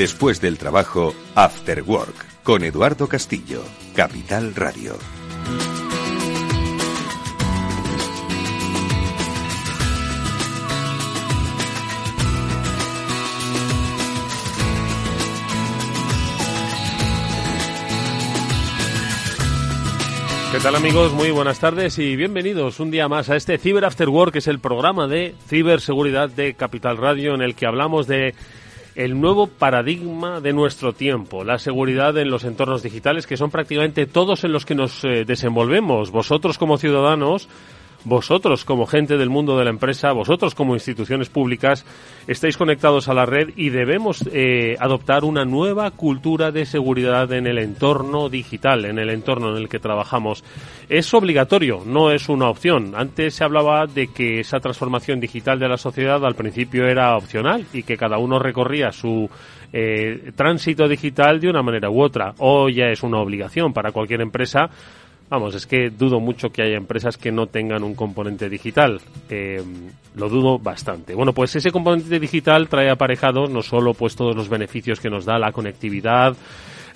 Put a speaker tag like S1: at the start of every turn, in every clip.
S1: Después del trabajo, After Work, con Eduardo Castillo, Capital Radio.
S2: ¿Qué tal amigos? Muy buenas tardes y bienvenidos un día más a este Cyber After Work, que es el programa de ciberseguridad de Capital Radio en el que hablamos de el nuevo paradigma de nuestro tiempo, la seguridad en los entornos digitales, que son prácticamente todos en los que nos eh, desenvolvemos. Vosotros como ciudadanos, vosotros como gente del mundo de la empresa, vosotros como instituciones públicas, estáis conectados a la red y debemos eh, adoptar una nueva cultura de seguridad en el entorno digital, en el entorno en el que trabajamos. Es obligatorio, no es una opción. Antes se hablaba de que esa transformación digital de la sociedad al principio era opcional y que cada uno recorría su eh, tránsito digital de una manera u otra. Hoy ya es una obligación para cualquier empresa Vamos, es que dudo mucho que haya empresas que no tengan un componente digital. Eh, lo dudo bastante. Bueno, pues ese componente digital trae aparejado no solo pues todos los beneficios que nos da la conectividad,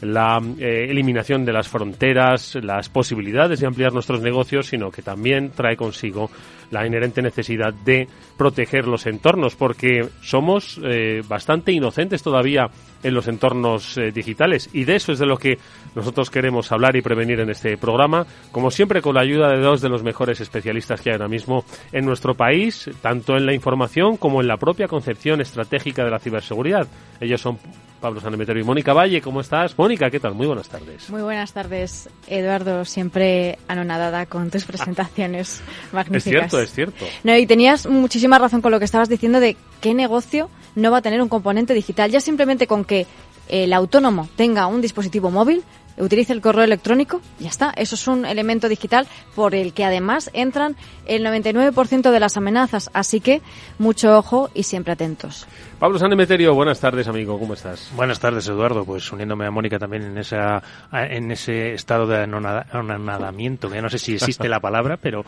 S2: la eh, eliminación de las fronteras, las posibilidades de ampliar nuestros negocios, sino que también trae consigo la inherente necesidad de proteger los entornos, porque somos eh, bastante inocentes todavía en los entornos eh, digitales y de eso es de lo que nosotros queremos hablar y prevenir en este programa, como siempre con la ayuda de dos de los mejores especialistas que hay ahora mismo en nuestro país, tanto en la información como en la propia concepción estratégica de la ciberseguridad. Ellos son Pablo Sanemeterio y Mónica Valle. ¿Cómo estás? Mónica, ¿qué tal? Muy buenas tardes.
S3: Muy buenas tardes, Eduardo. Siempre anonadada con tus presentaciones magníficas.
S2: Es cierto, es cierto.
S3: No, y tenías muchísima razón con lo que estabas diciendo de qué negocio no va a tener un componente digital. Ya simplemente con que el autónomo tenga un dispositivo móvil, utilice el correo electrónico, ya está. Eso es un elemento digital por el que además entran el 99% de las amenazas. Así que mucho ojo y siempre atentos.
S2: Pablo Sanemeterio, buenas tardes, amigo. ¿Cómo estás?
S4: Buenas tardes, Eduardo. Pues uniéndome a Mónica también en esa en ese estado de anonada- anonadamiento, que ya no sé si existe la palabra, pero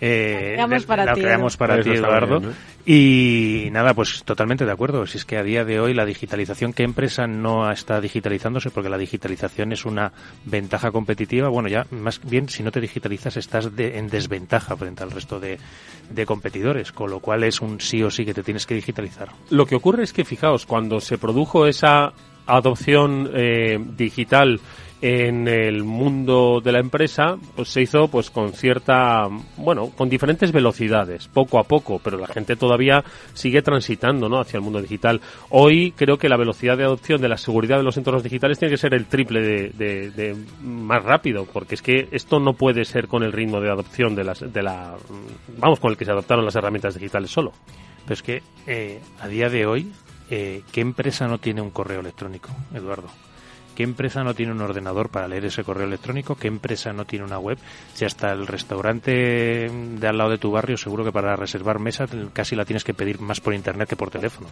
S4: eh,
S3: La creamos para
S4: la
S3: ti,
S4: creamos para ti, Eduardo.
S2: bien, ¿no?
S4: Y nada, pues totalmente de acuerdo. Si es que a día de hoy la digitalización, ¿qué empresa no está digitalizándose? Porque la digitalización es una ventaja competitiva. Bueno, ya más bien, si no te digitalizas, estás de- en desventaja frente al resto de, de competidores, con lo cual es un sí o sí que te tienes que digitalizar.
S2: Lo que ocurre es que, fijaos, cuando se produjo esa adopción eh, digital en el mundo de la empresa, pues se hizo pues con cierta, bueno, con diferentes velocidades, poco a poco, pero la gente todavía sigue transitando, ¿no? hacia el mundo digital. Hoy creo que la velocidad de adopción de la seguridad de los entornos digitales tiene que ser el triple de, de- de más rápido, porque es que esto no puede ser con el ritmo de adopción de las, de la, vamos, con el que se adoptaron las herramientas digitales solo.
S4: Pero es que eh, a día de hoy, eh, ¿qué empresa no tiene un correo electrónico, Eduardo? ¿Qué empresa no tiene un ordenador para leer ese correo electrónico? ¿Qué empresa no tiene una web? Si hasta el restaurante de al lado de tu barrio, seguro que para reservar mesa casi la tienes que pedir más por internet que por teléfono.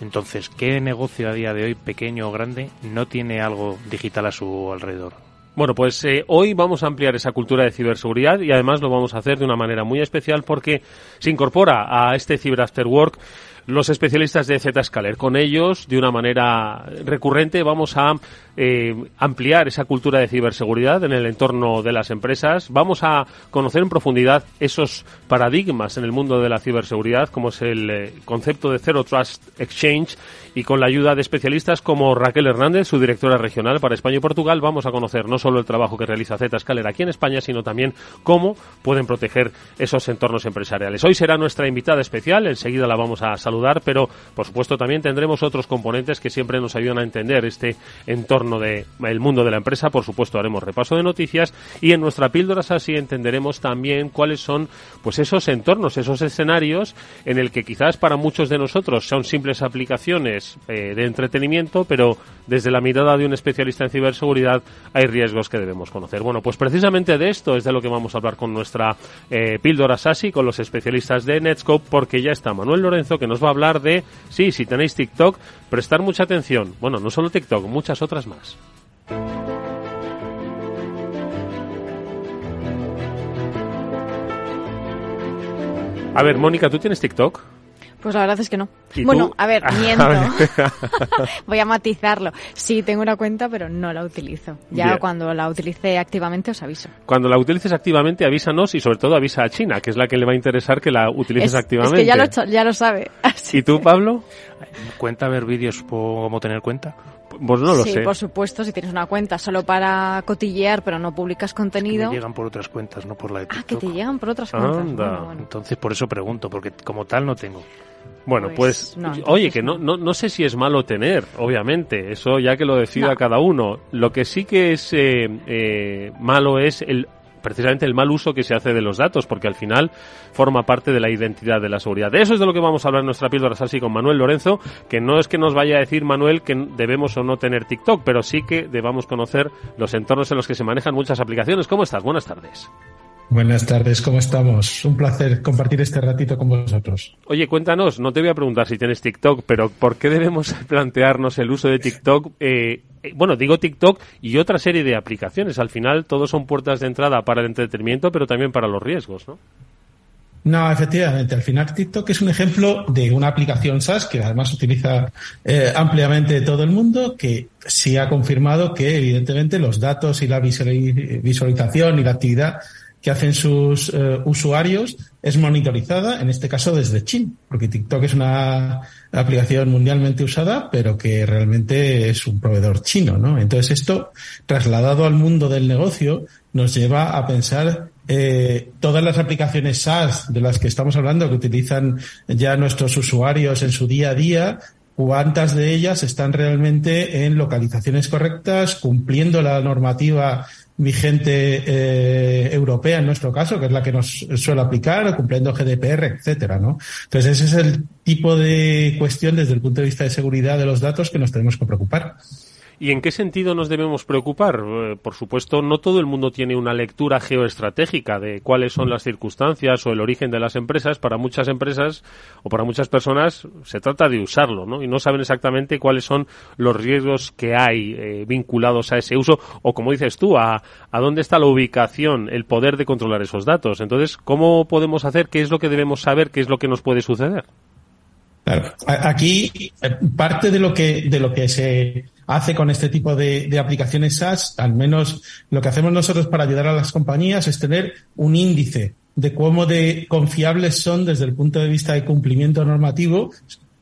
S4: Entonces, ¿qué negocio a día de hoy, pequeño o grande, no tiene algo digital a su alrededor?
S2: Bueno, pues eh, hoy vamos a ampliar esa cultura de ciberseguridad y además lo vamos a hacer de una manera muy especial porque se incorpora a este Cyber After Work los especialistas de Zscaler. Con ellos, de una manera recurrente, vamos a eh, ampliar esa cultura de ciberseguridad en el entorno de las empresas. Vamos a conocer en profundidad esos paradigmas en el mundo de la ciberseguridad, como es el eh, concepto de Zero Trust Exchange, y con la ayuda de especialistas como Raquel Hernández, su directora regional para España y Portugal, vamos a conocer no solo el trabajo que realiza Zscaler aquí en España, sino también cómo pueden proteger esos entornos empresariales. Hoy será nuestra invitada especial, enseguida la vamos a saludar, pero por supuesto también tendremos otros componentes que siempre nos ayudan a entender este entorno del el mundo de la empresa. Por supuesto haremos repaso de noticias y en nuestra píldora así entenderemos también cuáles son pues esos entornos, esos escenarios en el que quizás para muchos de nosotros son simples aplicaciones eh, de entretenimiento, pero desde la mirada de un especialista en ciberseguridad hay riesgos que debemos conocer. Bueno, pues precisamente de esto es de lo que vamos a hablar con nuestra eh, píldora SASI, con los especialistas de Netscope, porque ya está Manuel Lorenzo que nos va a hablar de, sí, si tenéis TikTok, prestar mucha atención. Bueno, no solo TikTok, muchas otras más. A ver, Mónica, ¿tú tienes TikTok?
S3: Pues la verdad es que no.
S2: ¿Y
S3: Bueno,
S2: tú?
S3: a ver, miento. Voy a matizarlo. Sí, tengo una cuenta, pero no la utilizo. Ya
S2: Bien.
S3: cuando la utilice activamente os aviso.
S2: Cuando la utilices activamente, avísanos y sobre todo avisa a China, que es la que le va a interesar que la utilices
S3: Es, es
S2: activamente.
S3: que ya lo, ya sabe. Así
S2: ¿Y tú, Pablo?
S4: ¿Cuenta ver vídeos cómo tener cuenta?
S2: Pues no lo
S3: sí,
S2: sé.
S3: por supuesto, si tienes una cuenta solo para cotillear, pero no publicas
S4: Me
S3: contenido.
S4: llegan por otras cuentas, no por la de
S3: Ah, que te llegan por otras cuentas.
S2: Anda.
S3: Bueno, bueno.
S4: Entonces por eso pregunto, porque como tal no tengo.
S2: Bueno, pues,
S3: Pues, no,
S2: oye, que no,
S3: no.
S2: no, no sé si es malo tener, obviamente, eso ya que lo decida
S3: No.
S2: cada uno. Lo que sí que es eh, eh, malo es el precisamente el mal uso que se hace de los datos, porque al final forma parte de la identidad de la seguridad. De eso es de lo que vamos a hablar en nuestra píldora así con Manuel Lorenzo, que no es que nos vaya a decir Manuel que debemos o no tener TikTok, pero sí que debamos conocer los entornos en los que se manejan muchas aplicaciones. ¿Cómo estás? Buenas tardes.
S5: Buenas tardes, ¿cómo estamos? Un placer compartir este ratito con vosotros.
S2: Oye, cuéntanos, no te voy a preguntar si tienes TikTok, pero ¿por qué debemos plantearnos el uso de TikTok? Eh, eh, bueno, digo TikTok y otra serie de aplicaciones. Al final, todos son puertas de entrada para el entretenimiento, pero también para los riesgos, ¿no?
S5: No, efectivamente, al final TikTok es un ejemplo de una aplicación SaaS que además utiliza eh, ampliamente todo el mundo, que sí ha confirmado que evidentemente los datos y la visuali- visualización y la actividad que hacen sus eh, usuarios es monitorizada, en este caso desde China, porque TikTok es una aplicación mundialmente usada, pero que realmente es un proveedor chino, ¿no? Entonces esto, trasladado al mundo del negocio, nos lleva a pensar eh, todas las aplicaciones SaaS de las que estamos hablando, que utilizan ya nuestros usuarios en su día a día, cuántas de ellas están realmente en localizaciones correctas, cumpliendo la normativa vigente eh, europea en nuestro caso, que es la que nos suele aplicar, cumpliendo GDPR, etcétera, ¿no? Entonces ese es el tipo de cuestión desde el punto de vista de seguridad de los datos que nos tenemos que preocupar.
S2: ¿Y en qué sentido nos debemos preocupar? Eh, por supuesto, no todo el mundo tiene una lectura geoestratégica de cuáles son las circunstancias o el origen de las empresas. Para muchas empresas o para muchas personas se trata de usarlo, ¿no? Y no saben exactamente cuáles son los riesgos que hay eh, vinculados a ese uso o, como dices tú, a, a dónde está la ubicación, el poder de controlar esos datos. Entonces, ¿cómo podemos hacer? ¿Qué es lo que debemos saber? ¿Qué es lo que nos puede suceder?
S5: Claro. Aquí eh, parte de lo que de lo que se hace con este tipo de, de aplicaciones SaaS, al menos lo que hacemos nosotros para ayudar a las compañías es tener un índice de cómo de confiables son desde el punto de vista de cumplimiento normativo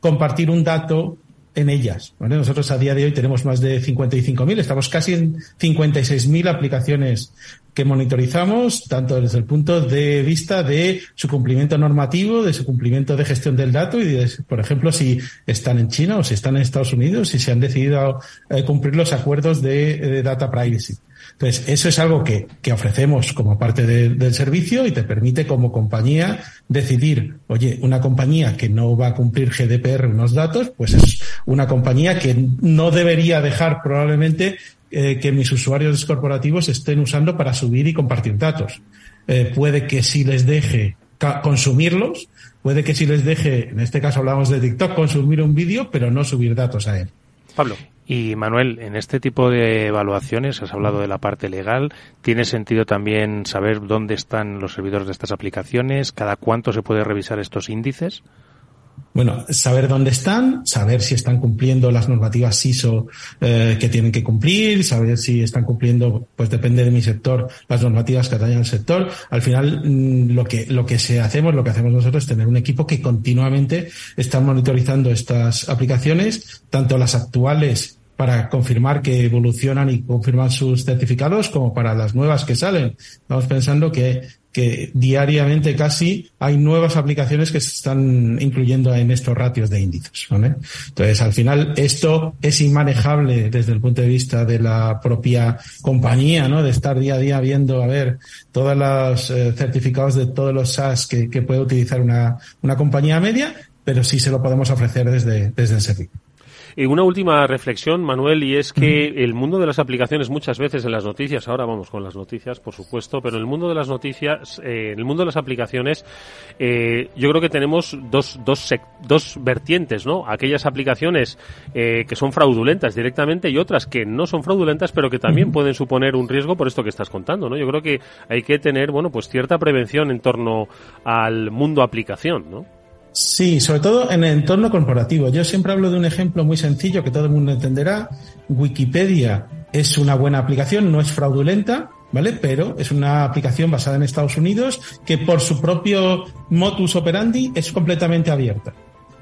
S5: compartir un dato en ellas. ¿vale? Nosotros a día de hoy tenemos más de 55.000, estamos casi en 56.000 aplicaciones que monitorizamos, tanto desde el punto de vista de su cumplimiento normativo, de su cumplimiento de gestión del dato y, de, por ejemplo, si están en China o si están en Estados Unidos, si se han decidido eh, cumplir los acuerdos de, de data privacy. Entonces, eso es algo que, que ofrecemos como parte de- del servicio y te permite como compañía decidir, oye, una compañía que no va a cumplir GDPR unos datos, pues es una compañía que no debería dejar probablemente eh, que mis usuarios corporativos estén usando para subir y compartir datos. Eh, puede que si les deje consumirlos, puede que si les deje, en este caso hablamos de TikTok, consumir un vídeo, pero no subir datos a él.
S2: Pablo.
S4: Y Manuel, en este tipo de evaluaciones, has hablado de la parte legal, ¿tiene sentido también saber dónde están los servidores de estas aplicaciones? ¿Cada cuánto se puede revisar estos índices?
S5: Bueno, saber dónde están, saber si están cumpliendo las normativas ISO eh, que tienen que cumplir, saber si están cumpliendo, pues depende de mi sector, las normativas que atañen al sector. Al final, mm, lo que, lo que se hacemos, lo que hacemos nosotros es tener un equipo que continuamente está monitorizando estas aplicaciones, tanto las actuales para confirmar que evolucionan y confirman sus certificados, como para las nuevas que salen. Estamos pensando que que diariamente casi hay nuevas aplicaciones que se están incluyendo en estos ratios de índices. ¿vale? Entonces, al final, esto es inmanejable desde el punto de vista de la propia compañía, ¿no? De estar día a día viendo, a ver, todos los eh, certificados de todos los SaaS que, puede utilizar una, una compañía media, pero sí se lo podemos ofrecer desde, desde el servicio.
S2: Y una última reflexión, Manuel, y es que el mundo de las aplicaciones muchas veces en las noticias, ahora vamos con las noticias, por supuesto, pero en el mundo de las noticias, eh, en el mundo de las aplicaciones, eh, yo creo que tenemos dos, dos, sec- dos vertientes, ¿no? Aquellas aplicaciones eh, que son fraudulentas directamente y otras que no son fraudulentas, pero que también pueden suponer un riesgo por esto que estás contando, ¿no? Yo creo que hay que tener, bueno, pues cierta prevención en torno al mundo aplicación, ¿no?
S5: Sí, sobre todo en el entorno corporativo. Yo siempre hablo de un ejemplo muy sencillo que todo el mundo entenderá. Wikipedia es una buena aplicación, no es fraudulenta, ¿vale? Pero es una aplicación basada en Estados Unidos que por su propio modus operandi es completamente abierta.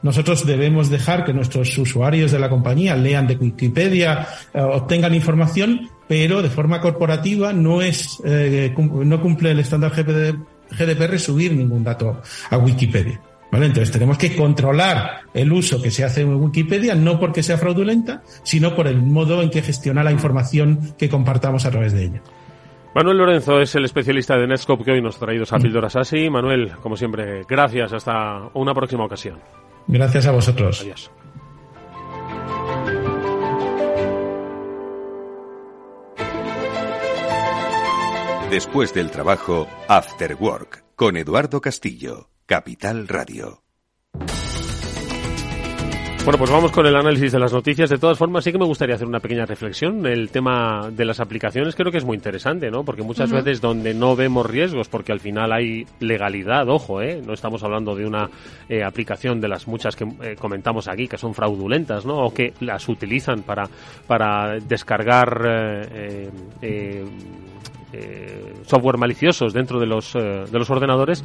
S5: Nosotros debemos dejar que nuestros usuarios de la compañía lean de Wikipedia, eh, obtengan información, pero de forma corporativa no es eh, no cumple el estándar GDPR subir ningún dato a Wikipedia. ¿Vale? Entonces tenemos que controlar el uso que se hace en Wikipedia, no porque sea fraudulenta, sino por el modo en que gestiona la información que compartamos a través de ella.
S2: Manuel Lorenzo es el especialista de Netscope que hoy nos ha traído esa píldora así. Manuel, como siempre, gracias. Hasta una próxima ocasión.
S5: Gracias a vosotros.
S2: Adiós.
S1: Después del trabajo, After Work, con Eduardo Castillo, Capital Radio.
S2: Bueno, pues vamos con el análisis de las noticias. De todas formas, sí que me gustaría hacer una pequeña reflexión. El tema de las aplicaciones creo que es muy interesante, ¿no? Porque muchas veces donde no vemos riesgos, porque al final hay legalidad, ojo, ¿eh? No estamos hablando de una eh, aplicación de las muchas que eh, comentamos aquí, que son fraudulentas, ¿no? O que las utilizan para, para descargar eh, eh, software maliciosos dentro de los, eh, de los ordenadores,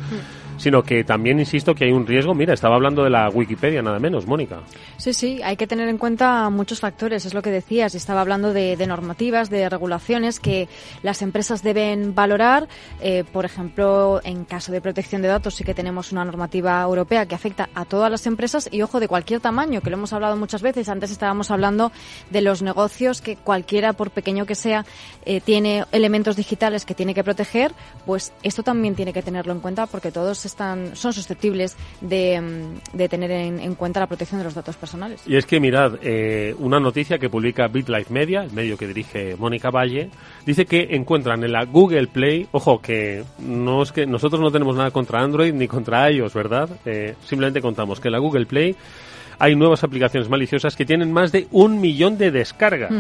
S2: sino que también insisto que hay un riesgo. Mira, estaba hablando de la Wikipedia, nada menos, Mónica.
S3: Sí, sí, hay que tener en cuenta muchos factores, es lo que decías. Estaba hablando de, de normativas, de regulaciones que las empresas deben valorar. Eh, por ejemplo, en caso de protección de datos sí que tenemos una normativa europea que afecta a todas las empresas y, ojo, de cualquier tamaño, que lo hemos hablado muchas veces. Antes estábamos hablando de los negocios que cualquiera, por pequeño que sea, eh, tiene elementos digitales que tiene que proteger, pues esto también tiene que tenerlo en cuenta porque todos están son susceptibles de, mm, de tener en, en cuenta la protección de los datos personales.
S2: Y es que mirad, eh, una noticia que publica BitLife Media, el medio que dirige Mónica Valle, dice que encuentran en la Google Play, ojo, que no es que nosotros no tenemos nada contra Android ni contra iOS, ¿verdad? Eh, simplemente contamos que la Google Play hay nuevas aplicaciones maliciosas que tienen más de un millón de descargas.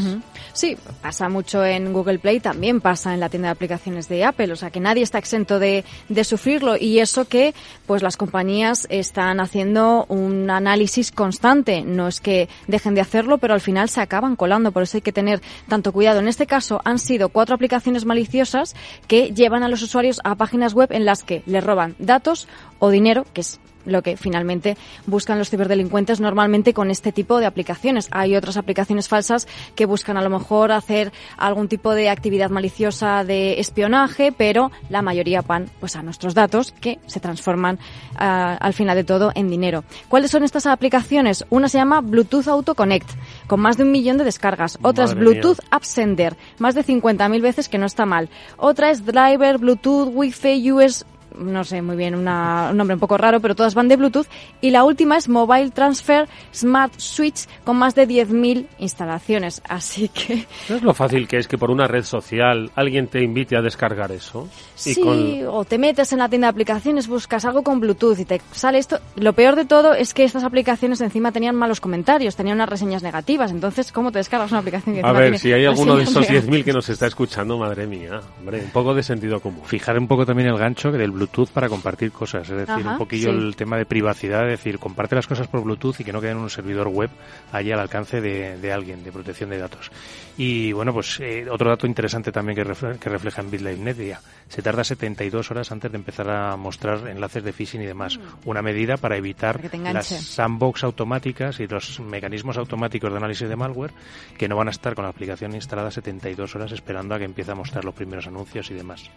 S3: Sí, pasa mucho en Google Play, también pasa en la tienda de aplicaciones de Apple, o sea que nadie está exento de, de sufrirlo y eso que pues las compañías están haciendo un análisis constante, no es que dejen de hacerlo, pero al final se acaban colando, por eso hay que tener tanto cuidado. En este caso han sido cuatro aplicaciones maliciosas que llevan a los usuarios a páginas web en las que les roban datos o dinero, que es lo que finalmente buscan los ciberdelincuentes normalmente con este tipo de aplicaciones. Hay otras aplicaciones falsas que buscan a lo mejor hacer algún tipo de actividad maliciosa de espionaje, pero la mayoría van pues a nuestros datos que se transforman ah, al final de todo en dinero. ¿Cuáles son estas aplicaciones? Una se llama Bluetooth Auto Connect, con más de un millón de descargas. Otra es
S2: Madre mía.
S3: Bluetooth App Sender, más de 50.000 veces que no está mal. Otra es Driver, Bluetooth, Wi-Fi, US, no sé muy bien, una- un nombre un poco raro, pero todas van de Bluetooth. Y la última es Mobile Transfer Smart Switch con más de 10.000 instalaciones. Así que
S2: ¿Sabes lo fácil que es que por una red social alguien te invite a descargar eso?
S3: Sí,
S2: con-
S3: o te metes en la tienda de aplicaciones, buscas algo con Bluetooth y te sale esto. Lo peor de todo es que estas aplicaciones encima tenían malos comentarios, tenían unas reseñas negativas. Entonces, ¿cómo te descargas una aplicación que
S2: A ver,
S3: tiene
S2: si hay alguno de esos
S3: negativas?
S2: 10.000 que nos está escuchando, madre mía, hombre, un poco de sentido común.
S4: Fijar un poco también el gancho que del Bluetooth para compartir cosas, es decir,
S3: Ajá,
S4: un poquillo
S3: sí.
S4: el tema de privacidad, es decir, comparte las cosas por Bluetooth y que no quede en un servidor web allí al alcance de, de alguien, de protección de datos. Y bueno, pues eh, otro dato interesante también que, refle- que refleja en BitLife Media, se tarda 72 horas antes de empezar a mostrar enlaces de phishing y demás. Una medida para evitar
S3: Mm. Para
S4: las sandbox automáticas y los mecanismos automáticos de análisis de malware que no van a estar con la aplicación instalada 72 horas esperando a que empiece a mostrar los primeros anuncios y demás.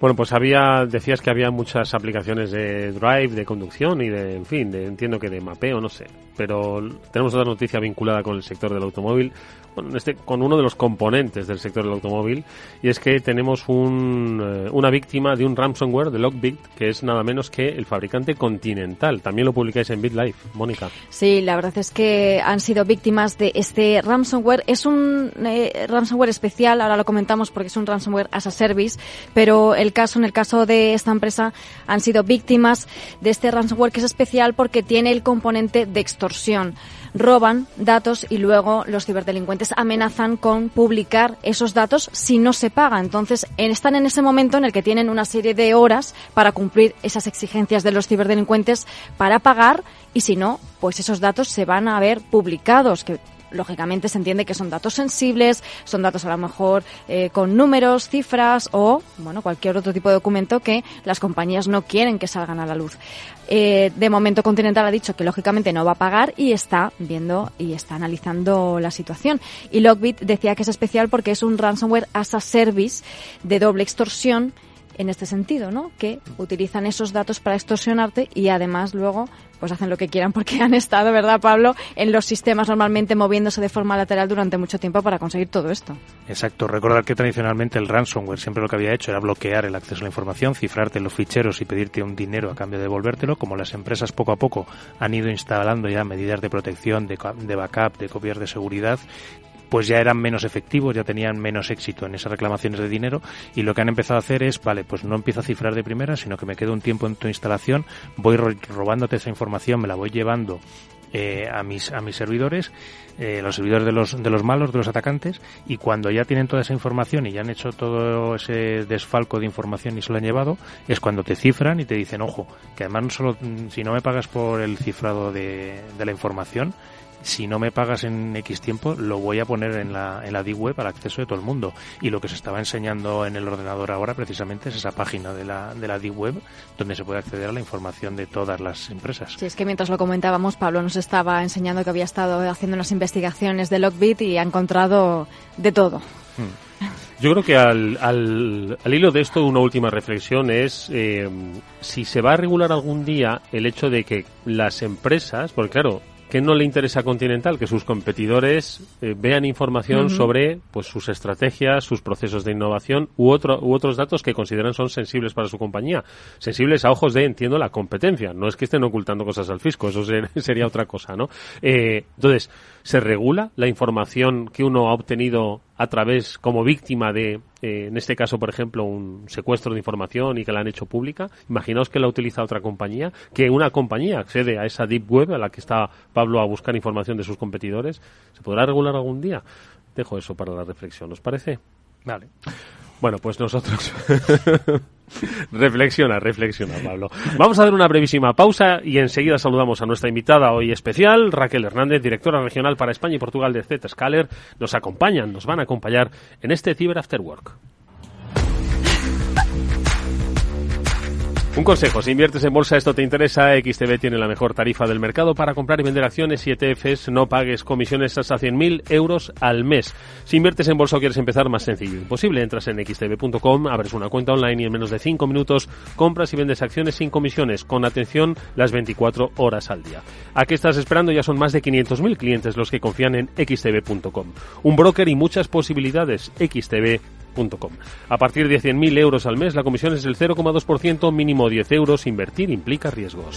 S2: Bueno, pues había, decías que había muchas aplicaciones de drive, de conducción y de, en fin, de, entiendo que de mapeo, no sé. Pero tenemos otra noticia vinculada con el sector del automóvil, bueno, en este, con uno de los componentes del sector del automóvil, y es que tenemos un, eh, una víctima de un ransomware de Lockbit, que es nada menos que el fabricante Continental. También lo publicáis en BitLife, Mónica.
S3: Sí, la verdad es que han sido víctimas de este ransomware. Es un eh, ransomware especial, ahora lo comentamos porque es un ransomware as a service, pero el caso, en el caso de esta empresa, han sido víctimas de este ransomware que es especial porque tiene el componente de extorsión. Roban datos y luego los ciberdelincuentes amenazan con publicar esos datos si no se paga. Entonces, en- están en ese momento en el que tienen una serie de horas para cumplir esas exigencias de los ciberdelincuentes para pagar y si no, pues esos datos se van a ver publicados, lógicamente se entiende que son datos sensibles, son datos a lo mejor eh, con números, cifras o bueno cualquier otro tipo de documento que las compañías no quieren que salgan a la luz. Eh, de momento Continental ha dicho que lógicamente no va a pagar y está viendo y está analizando la situación. Y Lockbit decía que es especial porque es un ransomware as a service de doble extorsión en este sentido, ¿no? Que utilizan esos datos para extorsionarte y además luego pues hacen lo que quieran porque han estado, ¿verdad, Pablo?, en los sistemas normalmente moviéndose de forma lateral durante mucho tiempo para conseguir todo esto.
S4: Exacto, recordar que tradicionalmente el ransomware siempre lo que había hecho era bloquear el acceso a la información, cifrarte los ficheros y pedirte un dinero a cambio de devolvértelo, como las empresas poco a poco han ido instalando ya medidas de protección, de, de backup, de copias de seguridad, pues ya eran menos efectivos, ya tenían menos éxito en esas reclamaciones de dinero y lo que han empezado a hacer es, vale, pues no empiezo a cifrar de primera, sino que me quedo un tiempo en tu instalación, voy ro- robándote esa información, me la voy llevando eh, a mis a mis servidores, eh, los servidores de los de los malos, de los atacantes, y cuando ya tienen toda esa información y ya han hecho todo ese desfalco de información y se lo han llevado, es cuando te cifran y te dicen, ojo, que además no solo mm, si no me pagas por el cifrado de, de la información, si no me pagas en X tiempo, lo voy a poner en la, en la D-Web al acceso de todo el mundo. Y lo que se estaba enseñando en el ordenador ahora precisamente es esa página de la, de la D-Web donde se puede acceder a la información de todas las empresas.
S3: Sí, es que mientras lo comentábamos, Pablo nos estaba enseñando que había estado haciendo unas investigaciones de Lockbit y ha encontrado de todo.
S2: Yo creo que al, al, al hilo de esto una última reflexión es eh, si se va a regular algún día el hecho de que las empresas, porque claro, ¿qué no le interesa a Continental? Que sus competidores eh, vean información sobre pues sus estrategias, sus procesos de innovación u, otro, u otros datos que consideran son sensibles para su compañía. Sensibles a ojos de, entiendo, la competencia. No es que estén ocultando cosas al fisco, eso ser- sería otra cosa, ¿no? Eh, entonces, ¿se regula la información que uno ha obtenido a través, como víctima de, eh, en este caso, por ejemplo, un secuestro de información y que la han hecho pública? Imaginaos que la utiliza otra compañía, que una compañía accede a esa deep web a la que está Pablo a buscar información de sus competidores. ¿Se podrá regular algún día? Dejo eso para la reflexión, ¿os parece?
S4: Vale.
S2: Bueno, pues nosotros. reflexiona, reflexiona, Pablo. Vamos a dar una brevísima pausa y enseguida saludamos a nuestra invitada hoy especial, Raquel Hernández, directora regional para España y Portugal de Zscaler. Nos acompañan, nos van a acompañar en este Cyber After Work. Un consejo, si inviertes en bolsa esto te interesa, XTB tiene la mejor tarifa del mercado para comprar y vender acciones y ETFs, no pagues comisiones hasta 100.000 euros al mes. Si inviertes en bolsa o quieres empezar, más sencillo imposible, entras en xtb.com, abres una cuenta online y en menos de 5 minutos compras y vendes acciones sin comisiones, con atención las 24 horas al día. ¿A qué estás esperando? Ya son más de 500.000 clientes los que confían en xtb.com. Un broker y muchas posibilidades, xtb.com. A partir de 100.000 euros al mes, la comisión es del 0,2%, mínimo 10 euros. Invertir implica riesgos.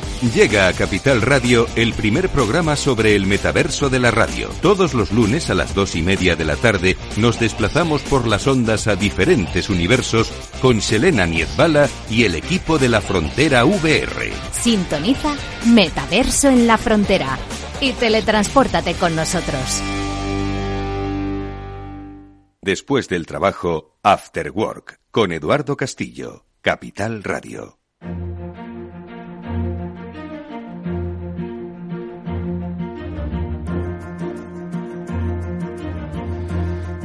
S1: Llega a Capital Radio el primer programa sobre el metaverso de la radio. Todos los lunes a las dos y media de la tarde nos desplazamos por las ondas a diferentes universos con Selena Niezbala y el equipo de la Frontera VR.
S6: Sintoniza Metaverso en la Frontera y teletranspórtate con nosotros.
S1: Después del trabajo, After Work, con Eduardo Castillo, Capital Radio.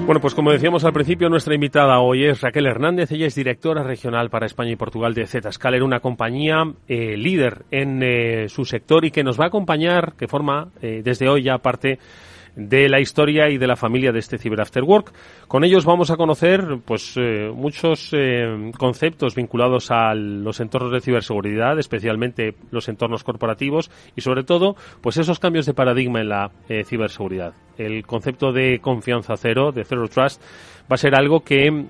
S2: Bueno, pues como decíamos al principio, nuestra invitada hoy es Raquel Hernández. Ella es directora regional para España y Portugal de Zscaler, una compañía eh, líder en eh, su sector y que nos va a acompañar, que forma eh, desde hoy ya parte de la historia y de la familia de este Cyber After Work. Con ellos vamos a conocer pues eh, muchos eh, conceptos vinculados a los entornos de ciberseguridad, especialmente los entornos corporativos y sobre todo pues esos cambios de paradigma en la eh, ciberseguridad. El concepto de confianza cero, de zero trust, va a ser algo que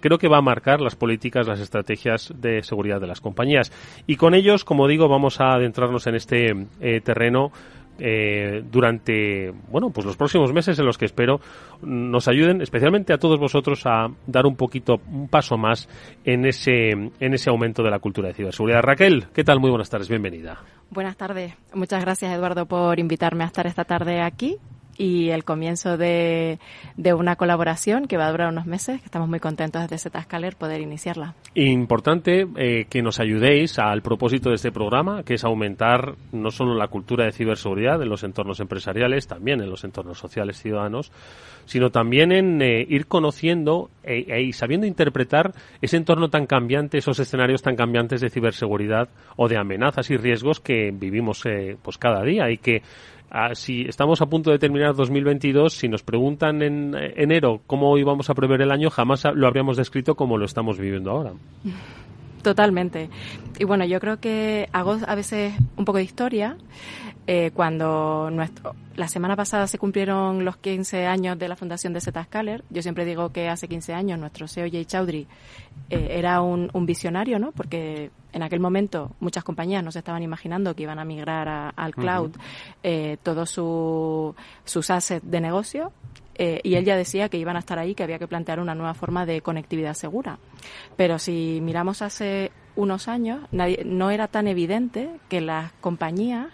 S2: creo que va a marcar las políticas, las estrategias de seguridad de las compañías. Y con ellos, como digo, vamos a adentrarnos en este terreno eh, durante bueno pues los próximos meses en los que espero nos ayuden especialmente a todos vosotros a dar un poquito un paso más en ese en ese aumento de la cultura de ciberseguridad. Raquel qué tal muy buenas tardes bienvenida.
S7: Buenas tardes. Muchas gracias, Eduardo, por invitarme a estar esta tarde aquí y el comienzo de, de una colaboración que va a durar unos meses. que Estamos muy contentos desde Zscaler poder iniciarla.
S2: Importante eh, que nos ayudéis al propósito de este programa, que es aumentar no solo la cultura de ciberseguridad en los entornos empresariales, también en los entornos sociales ciudadanos, sino también en eh, ir conociendo e- e- y sabiendo interpretar ese entorno tan cambiante, esos escenarios tan cambiantes de ciberseguridad o de amenazas y riesgos que vivimos eh, pues cada día y que ah, si estamos a punto de terminar 2022, si nos preguntan en eh, enero cómo íbamos a prever el año, jamás lo habríamos descrito como lo estamos viviendo ahora.
S7: Totalmente. Y bueno, yo creo que hago a veces un poco de historia. Eh, cuando nuestro, la semana pasada se cumplieron los 15 años de la fundación de Zscaler, yo siempre digo que hace 15 años nuestro CEO Jay Chaudhry eh, era un, un visionario, ¿no? Porque en aquel momento muchas compañías no se estaban imaginando que iban a migrar a- al cloud eh, todos su, sus assets de negocio. eh, y él ya decía que iban a estar ahí, que había que plantear una nueva forma de conectividad segura. Pero si miramos hace unos años, nadie, no era tan evidente que las compañías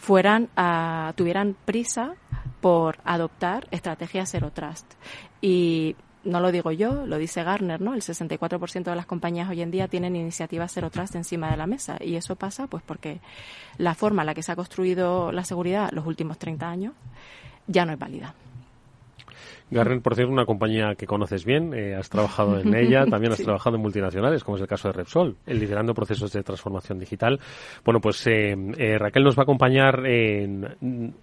S7: fueran a, tuvieran prisa por adoptar estrategias Zero Trust. Y no lo digo yo, lo dice Gartner, ¿no? El 64% de las compañías hoy en día tienen iniciativas Zero Trust encima de la mesa. Y eso pasa pues porque la forma en la que se ha construido la seguridad los últimos 30 años ya no es válida.
S2: Garren, por cierto, una compañía que conoces bien, eh, has trabajado en ella, también has
S7: Sí.
S2: trabajado en multinacionales, como es el caso de Repsol, eh, liderando procesos de transformación digital. Bueno, pues eh, eh, Raquel nos va a acompañar en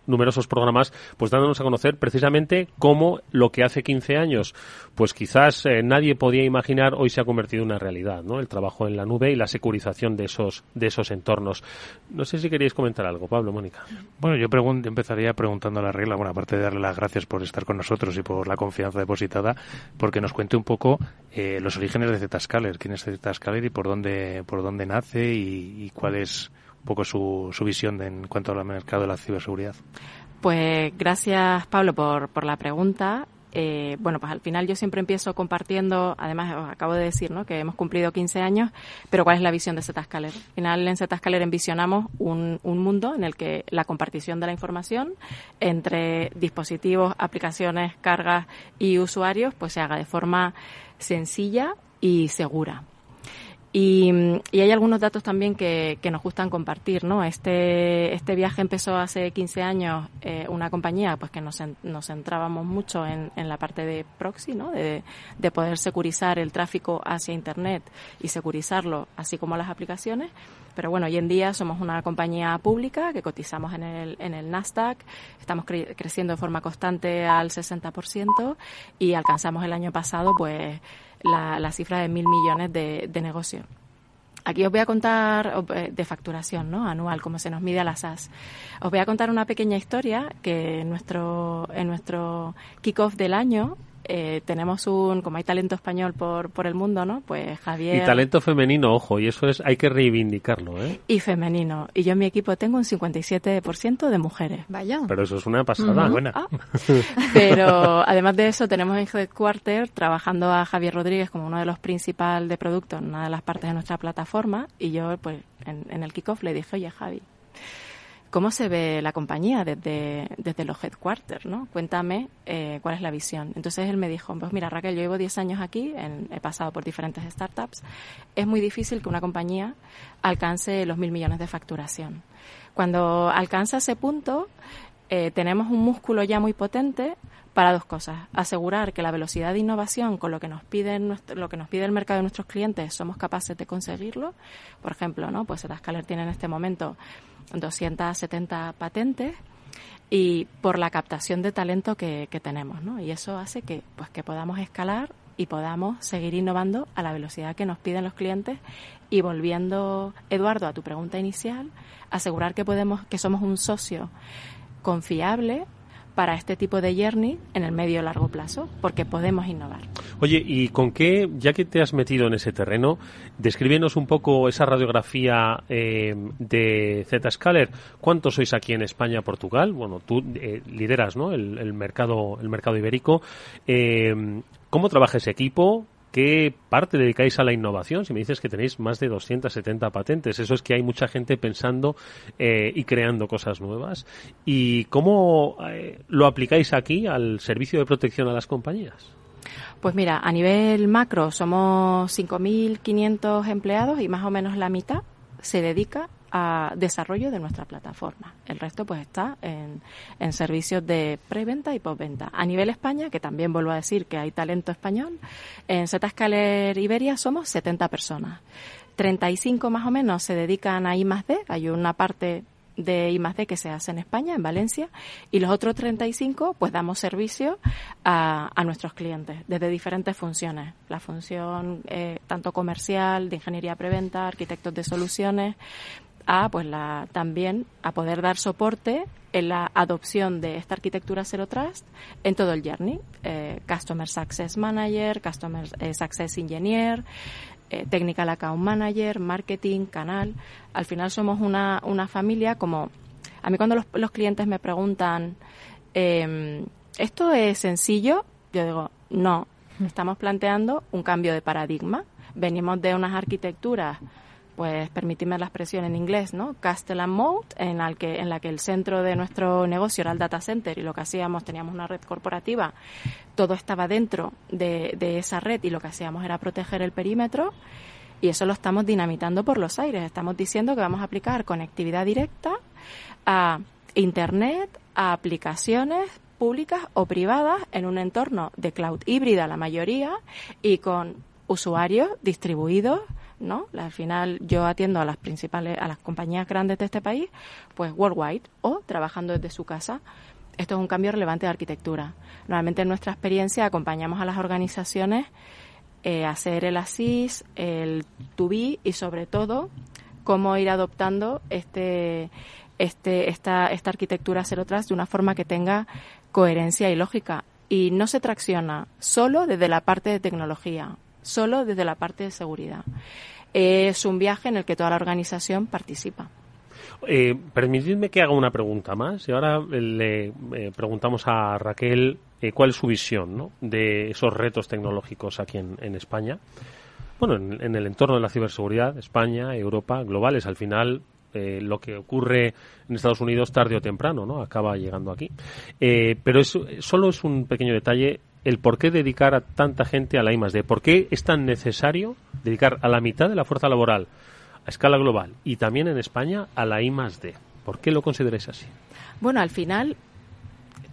S2: numerosos programas, pues dándonos a conocer precisamente cómo lo que hace 15 años, pues quizás eh, nadie podía imaginar, hoy se ha convertido en una realidad, ¿no? El trabajo en la nube y la securización de esos, de esos entornos. No sé si queríais comentar algo, Pablo, Mónica.
S4: Bueno, yo empezaría preguntando a la regla, bueno, aparte de darle las gracias por estar con nosotros y por la confianza depositada, porque nos cuente un poco eh, los orígenes de Zscaler, quién es Zscaler y por dónde, por dónde nace y, y cuál es un poco su, su visión de- en cuanto al mercado de la ciberseguridad.
S7: Pues gracias, Pablo, por, por la pregunta. Eh, bueno, pues al final yo siempre empiezo compartiendo, además os acabo de decir, ¿no? Que hemos cumplido 15 años, pero ¿cuál es la visión de Zscaler? Al final en Zscaler envisionamos un, un mundo en el que la compartición de la información entre dispositivos, aplicaciones, cargas y usuarios, pues se haga de forma sencilla y segura. Y, y hay algunos datos también que, que nos gustan compartir, ¿no? Este, este viaje empezó hace 15 años eh, una compañía pues que nos, nos centrábamos mucho en, en la parte de proxy, ¿no? De, de poder securizar el tráfico hacia Internet y securizarlo, así como las aplicaciones. Pero bueno, hoy en día somos una compañía pública que cotizamos en el, en el Nasdaq, estamos cre- creciendo de forma constante al 60% y alcanzamos el año pasado pues la, la cifra de mil millones de, de negocio. Aquí os voy a contar eh, de facturación ¿no? anual, como se nos mide a las SAS. Os voy a contar una pequeña historia que en nuestro, en nuestro kick-off del año eh, tenemos un, como hay talento español por, por el mundo, ¿no? Pues Javier...
S2: Y talento femenino, ojo, y eso es hay que reivindicarlo, ¿eh?
S7: y femenino. Y yo en mi equipo tengo un 57% de mujeres.
S3: Vaya.
S2: Pero eso es una pasada.
S4: Buena.
S7: Ah. Pero además de eso tenemos en Headquarter trabajando a Javier Rodríguez como uno de los principales de producto en una de las partes de nuestra plataforma y yo pues en, en el kickoff le dije, oye Javi, ¿cómo se ve la compañía desde, desde los Headquarters? ¿no? Cuéntame eh, cuál es la visión. Entonces él me dijo, pues mira Raquel, yo llevo 10 años aquí, he pasado por diferentes startups, es muy difícil que una compañía alcance los mil millones de facturación. Cuando alcanza ese punto, eh, tenemos un músculo ya muy potente para dos cosas. Asegurar que la velocidad de innovación con lo que nos pide nuestro- lo que nos pide el mercado de nuestros clientes somos capaces de conseguirlo. Por ejemplo, ¿no? Pues Zscaler tiene en este momento 270 patentes y por la captación de talento que, que tenemos, ¿no? Y eso hace que pues que podamos escalar y podamos seguir innovando a la velocidad que nos piden los clientes y volviendo Eduardo a tu pregunta inicial, asegurar que podemos que somos un socio confiable para este tipo de journey en el medio y largo plazo, porque podemos innovar.
S2: Oye, ¿y con qué, ya que te has metido en ese terreno, descríbenos un poco esa radiografía eh, de Zscaler? ¿Cuántos sois aquí en España, Portugal? Bueno, tú eh, lideras ¿no? el, mercado el mercado ibérico. Eh, ¿Cómo trabaja ese equipo? ¿Qué parte dedicáis a la innovación? Si me dices que tenéis más de 270 patentes, eso es que hay mucha gente pensando eh, y creando cosas nuevas. ¿Y cómo eh, lo aplicáis aquí al servicio de protección a las compañías?
S7: Pues mira, a nivel macro somos 5.500 empleados y más o menos la mitad se dedica a desarrollo de nuestra plataforma. El resto pues está en, en servicios de preventa y postventa. A nivel España, que también vuelvo a decir que hay talento español, en Zscaler Iberia somos 70 personas. 35 más o menos se dedican a I D, hay una parte de I D que se hace en España, en Valencia, y los otros 35 pues damos servicio a, a nuestros clientes desde diferentes funciones. La función eh, tanto comercial, de ingeniería preventa, arquitectos de soluciones, a pues la también a poder dar soporte en la adopción de esta arquitectura Zero Trust en todo el journey. Eh, Customer Success Manager, Customer eh, Success Engineer, eh, Technical Account Manager, Marketing, Canal. Al final somos una, una familia como... A mí cuando los, los clientes me preguntan, eh, ¿esto es sencillo? Yo digo, no, estamos planteando un cambio de paradigma. Venimos de unas arquitecturas pues permitidme la expresión en inglés, ¿no? Castle and Moat, en, la que, en la que el centro de nuestro negocio era el data center y lo que hacíamos, teníamos una red corporativa, todo estaba dentro de, de esa red y lo que hacíamos era proteger el perímetro y eso lo estamos dinamitando por los aires. Estamos diciendo que vamos a aplicar conectividad directa a Internet, a aplicaciones públicas o privadas en un entorno de cloud híbrida la mayoría y con usuarios distribuidos ¿no? Al final yo atiendo a las principales, a las compañías grandes de este país, pues worldwide o trabajando desde su casa. Esto es un cambio relevante de arquitectura. Normalmente en nuestra experiencia acompañamos a las organizaciones eh, a hacer el ASIS, el to be y sobre todo cómo ir adoptando este, este, esta, esta arquitectura Trust de una forma que tenga coherencia y lógica. Y no se tracciona solo desde la parte de tecnología, solo desde la parte de seguridad. Es un viaje en el que toda la organización participa.
S2: Eh, permitidme que haga una pregunta más y ahora le eh, preguntamos a Raquel eh, cuál es su visión ¿no? de esos retos tecnológicos aquí en, España. Bueno, en, el entorno de la ciberseguridad, España, Europa, globales, al final eh, lo que ocurre en Estados Unidos tarde o temprano, ¿no? Acaba llegando aquí. Pero eso solo es un pequeño detalle el por qué dedicar a tanta gente a la I. ¿Por qué es tan necesario dedicar a la mitad de la fuerza laboral a escala global y también en España a la I? ¿Por qué lo consideráis así?
S7: Bueno, al final,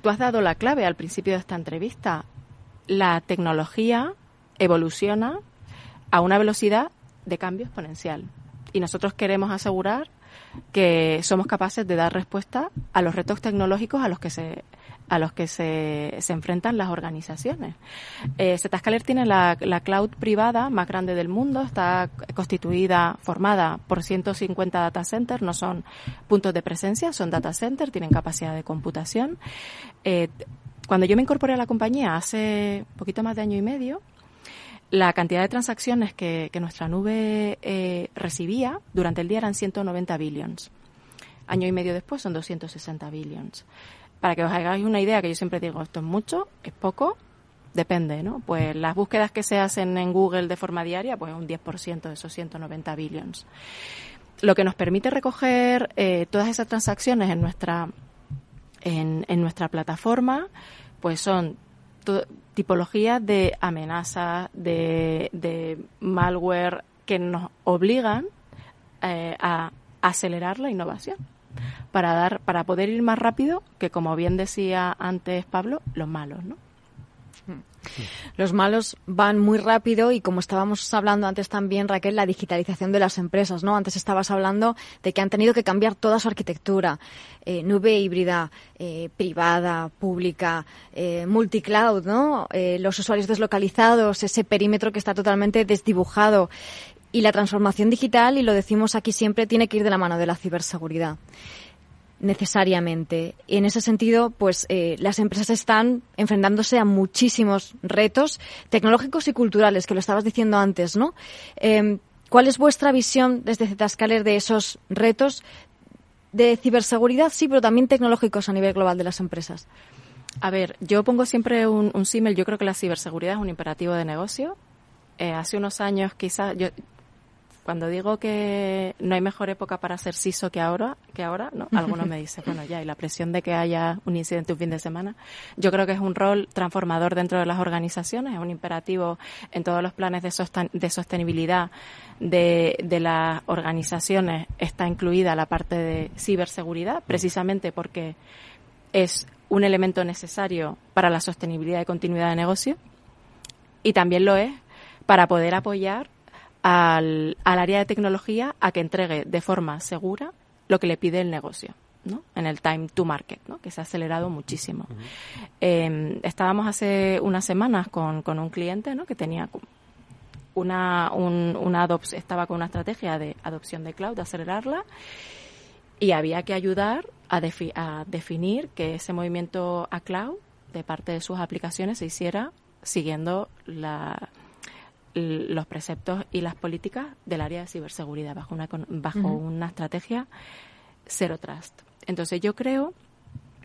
S7: tú has dado la clave al principio de esta entrevista. La tecnología evoluciona a una velocidad de cambio exponencial. Y nosotros queremos asegurar que somos capaces de dar respuesta a los retos tecnológicos a los que se a los que se, se enfrentan las organizaciones. Eh, tiene la, la cloud privada más grande del mundo, está constituida, formada por 150 data centers, no son puntos de presencia, son data centers, tienen capacidad de computación. Eh, cuando yo me incorporé a la compañía hace poquito más de año y medio, la cantidad de transacciones que, que nuestra nube eh, recibía durante el día eran 190 billions. Año y medio después son 260 billions. Para que os hagáis una idea, que yo siempre digo, esto es mucho, es poco, depende, ¿no? Pues las búsquedas que se hacen en Google de forma diaria, pues un 10% de esos 190 billions. Lo que nos permite recoger eh, todas esas transacciones en nuestra, en, en nuestra plataforma, pues son tipologías de amenazas, de, de malware que nos obligan eh, a acelerar la innovación para dar para poder ir más rápido que como bien decía antes Pablo los malos no
S3: Los malos van muy rápido y como estábamos hablando antes también, Raquel, la digitalización de las empresas, ¿no? Antes estabas hablando de que han tenido que cambiar toda su arquitectura, eh, nube híbrida, eh, privada, pública, eh, multicloud, ¿no? Eh, los usuarios deslocalizados, ese perímetro que está totalmente desdibujado. Y la transformación digital, y lo decimos aquí siempre, tiene que ir de la mano de la ciberseguridad necesariamente. Y en ese sentido, pues eh, las empresas están enfrentándose a muchísimos retos tecnológicos y culturales, que lo estabas diciendo antes, ¿no? Eh, ¿Cuál es vuestra visión desde Zscaler de esos retos de ciberseguridad, sí, pero también tecnológicos a nivel global de las empresas?
S7: A ver, yo pongo siempre un, un símil. Yo creo que la ciberseguridad es un imperativo de negocio. Eh, hace unos años, quizás, yo cuando digo que no hay mejor época para ser CISO que ahora, que ahora, ¿no? Algunos me dicen, bueno, ya, y la presión de que haya un incidente un fin de semana. Yo creo que es un rol transformador dentro de las organizaciones, es un imperativo en todos los planes de, sostan- de sostenibilidad de, de las organizaciones. Está incluida la parte de ciberseguridad, precisamente porque es un elemento necesario para la sostenibilidad y continuidad de negocio y también lo es para poder apoyar al, al área de tecnología a que entregue de forma segura lo que le pide el negocio. ¿no? en el time to market, ¿no? que se ha acelerado muchísimo. Eh, estábamos hace unas semanas con, con un cliente ¿no? que tenía una, un, una estaba con una estrategia de adopción de cloud, de acelerarla, y había que ayudar a, defi- a definir que ese movimiento a cloud de parte de sus aplicaciones se hiciera siguiendo la, los preceptos y las políticas del área de ciberseguridad bajo una, bajo una estrategia Zero Trust. Entonces yo creo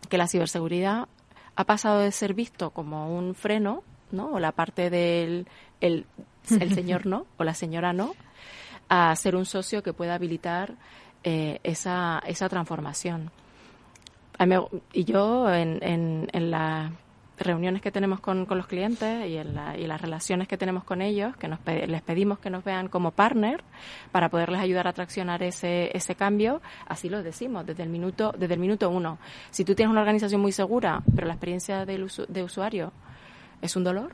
S7: que la ciberseguridad ha pasado de ser visto como un freno, ¿no? O la parte del el, el señor no o la señora no, a ser un socio que pueda habilitar eh, esa, esa transformación. A mí me- y yo en, en, en las reuniones que tenemos con, con los clientes y en la- y las relaciones que tenemos con ellos, que nos les pedimos que nos vean como partner para poderles ayudar a traccionar ese, ese cambio, así lo decimos desde el minuto desde el minuto uno. Si tú tienes una organización muy segura, pero la experiencia del usu- de usuario es un dolor,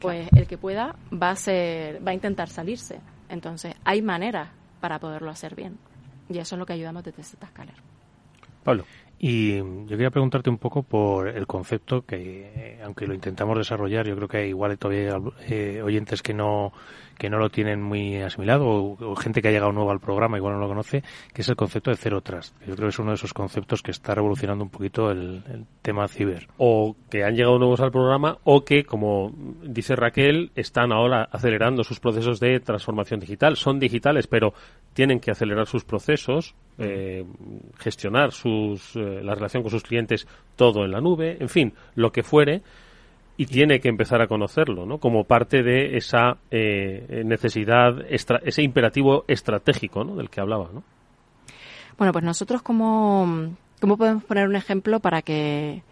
S7: pues el que pueda va a ser, va a intentar salirse. Entonces, hay maneras para poderlo hacer bien. Y eso es lo que ayudamos desde Zscaler.
S2: Pablo.
S4: Y yo quería preguntarte un poco por el concepto que, eh, aunque lo intentamos desarrollar, yo creo que igual todavía hay eh, oyentes que no que no lo tienen muy asimilado o, gente que ha llegado nuevo al programa igual no lo conoce, que es el concepto de Zero Trust. Yo creo que es uno de esos conceptos que está revolucionando un poquito el, el tema ciber.
S2: o que han llegado nuevos al programa o que, como dice Raquel, están ahora acelerando sus procesos de transformación digital. Son digitales, pero tienen que acelerar sus procesos, eh, gestionar sus, eh, la relación con sus clientes todo en la nube, en fin, lo que fuere. Y tiene que empezar a conocerlo, ¿no? Como parte de esa eh, necesidad, ese imperativo estratégico, ¿no? Del que hablaba, ¿no?
S7: Bueno, pues nosotros como, ¿cómo podemos poner un ejemplo para que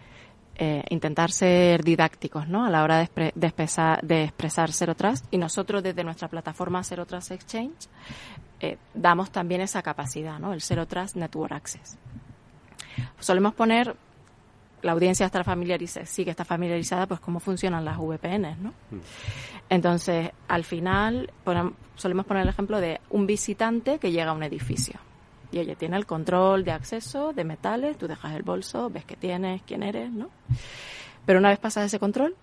S7: eh, intentar ser didácticos ¿no? a la hora de, expresar, de expresar Zero Trust? Y nosotros desde nuestra plataforma Zero Trust Exchange eh, damos también esa capacidad, ¿no? el Zero Trust Network Access. Solemos poner, la audiencia está familiarizada, sí que está familiarizada, pues cómo funcionan las VPNs, ¿no? Entonces, al final, solemos poner el ejemplo de un visitante que llega a un edificio. Y oye, tiene el control de acceso de metales, tú dejas el bolso, ves qué tienes, quién eres, ¿no? Pero una vez pasas ese control,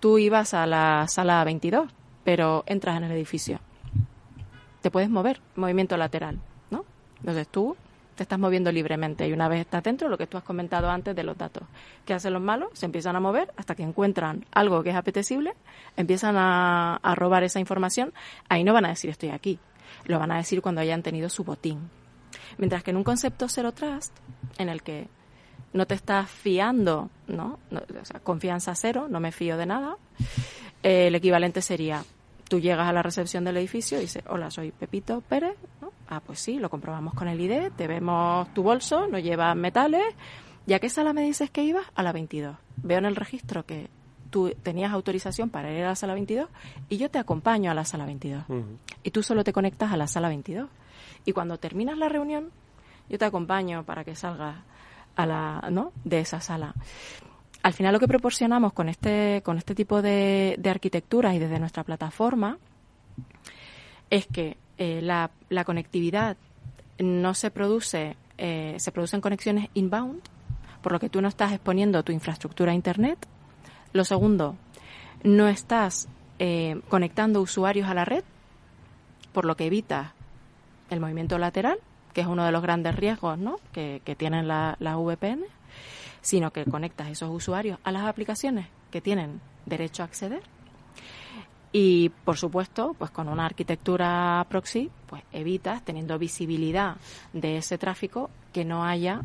S7: tú ibas a la sala 22, pero entras en el edificio. Te puedes mover, movimiento lateral, ¿no? Entonces tú te estás moviendo libremente y una vez estás dentro, lo que tú has comentado antes de los datos. ¿Qué hacen los malos? Se empiezan a mover hasta que encuentran algo que es apetecible, empiezan a, robar esa información. Ahí no van a decir estoy aquí, lo van a decir cuando hayan tenido su botín. Mientras que en un concepto Zero Trust, en el que no te estás fiando, ¿no? No, o sea, confianza cero, no me fío de nada, eh, el equivalente sería, tú llegas a la recepción del edificio y dices, hola, soy Pepito Pérez, ¿no? Ah, pues sí, lo comprobamos con el ID, te vemos tu bolso, no llevas metales, ¿y a qué sala me dices que ibas? A la 22. Veo en el registro que tú tenías autorización para ir a la sala 22 y yo te acompaño a la sala 22. Y tú solo te conectas a la sala 22. Y cuando terminas la reunión, yo te acompaño para que salgas a la, ¿no? de esa sala. Al final lo que proporcionamos con este, con este tipo de, de arquitecturas y desde nuestra plataforma es que eh, la, la conectividad no se produce, eh, se producen conexiones inbound, por lo que tú no estás exponiendo tu infraestructura a Internet. Lo segundo, no estás eh, conectando usuarios a la red, por lo que evitas el movimiento lateral, que es uno de los grandes riesgos ¿no? que, tienen la- las VPN, sino que conectas esos usuarios a las aplicaciones que tienen derecho a acceder. Y, por supuesto, pues con una arquitectura proxy, pues evitas, teniendo visibilidad de ese tráfico, que no haya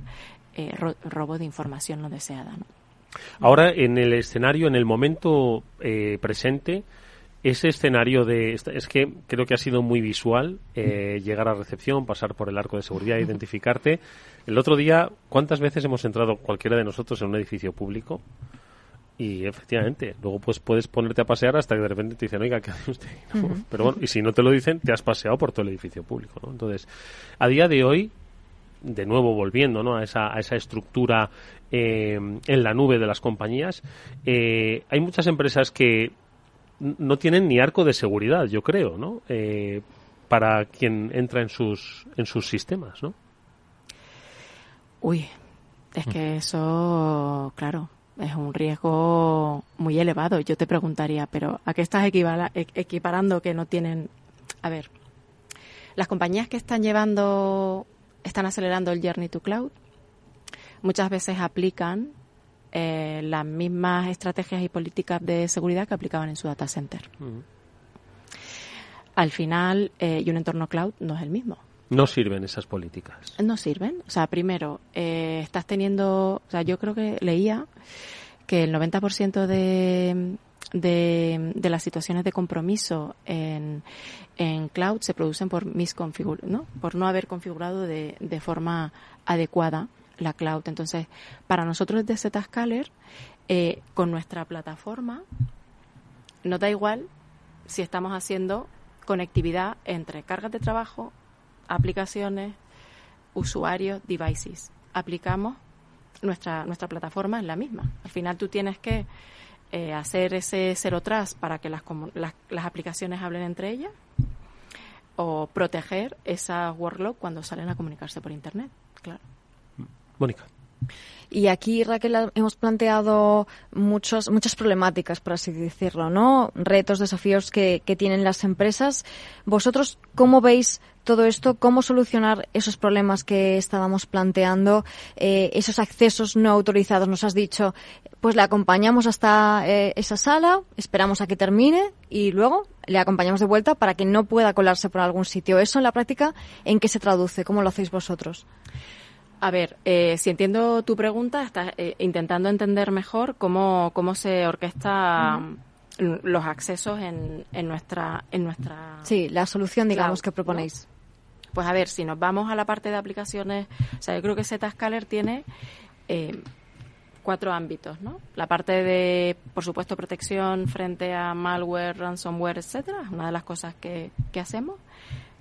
S7: eh, ro- robo de información no deseada. ¿no?
S2: Ahora, en el escenario, en el momento eh, presente, ese escenario de. Es que creo que ha sido muy visual eh, llegar a recepción, pasar por el arco de seguridad, identificarte. El otro día, ¿cuántas veces hemos entrado cualquiera de nosotros en un edificio público? Y efectivamente, luego pues puedes ponerte a pasear hasta que de repente te dicen, oiga, ¿qué hace usted? Pero bueno, y si no te lo dicen, te has paseado por todo el edificio público, ¿no? Entonces, a día de hoy, de nuevo volviendo ¿no? a, esa, a esa estructura eh, en la nube de las compañías, eh, hay muchas empresas que no tienen ni arco de seguridad, yo creo, ¿no? Eh, para quien entra en sus, en sus sistemas, ¿no?
S7: Uy, es que eso, claro, es un riesgo muy elevado. Yo te preguntaría, pero ¿a qué estás e- equiparando que no tienen... A ver, las compañías que están llevando, están acelerando el Journey to Cloud, muchas veces aplican eh, las mismas estrategias y políticas de seguridad que aplicaban en su data center. Al final, eh, y un entorno cloud no es el mismo.
S2: No sirven esas políticas.
S7: No sirven. O sea, primero, eh, estás teniendo, o sea, yo creo que leía que el 90% de, de, de las situaciones de compromiso en, en cloud se producen por misconfigur, ¿no? Por no haber configurado de, de forma adecuada la cloud. Entonces, para nosotros desde Zscaler, eh, con nuestra plataforma, nos da igual si estamos haciendo conectividad entre cargas de trabajo, aplicaciones, usuarios, devices. Aplicamos nuestra, nuestra plataforma es la misma. Al final tú tienes que eh, hacer ese zero trust para que las, las, las aplicaciones hablen entre ellas o proteger esas workload cuando salen a comunicarse por Internet. Claro.
S2: Mónica.
S3: Y aquí, Raquel, hemos planteado muchos, muchas problemáticas, por así decirlo, ¿no? Retos, desafíos que, que tienen las empresas. ¿Vosotros cómo veis todo esto? ¿Cómo solucionar esos problemas que estábamos planteando? Eh, esos accesos no autorizados, nos has dicho, pues le acompañamos hasta eh, esa sala, esperamos a que termine y luego le acompañamos de vuelta para que no pueda colarse por algún sitio. ¿Eso en la práctica en qué se traduce? ¿Cómo lo hacéis vosotros?
S7: A ver, eh, si entiendo tu pregunta, estás eh, intentando entender mejor cómo, cómo se orquesta mm, los accesos en, en nuestra en nuestra
S3: Sí, la solución, digamos,
S7: Cloud,
S3: que proponéis.
S7: Pues a ver, si nos vamos a la parte de aplicaciones, o sea, yo creo que Zscaler tiene eh, cuatro ámbitos, ¿no? La parte de, por supuesto, protección frente a malware, ransomware, etcétera, es una de las cosas que, que hacemos.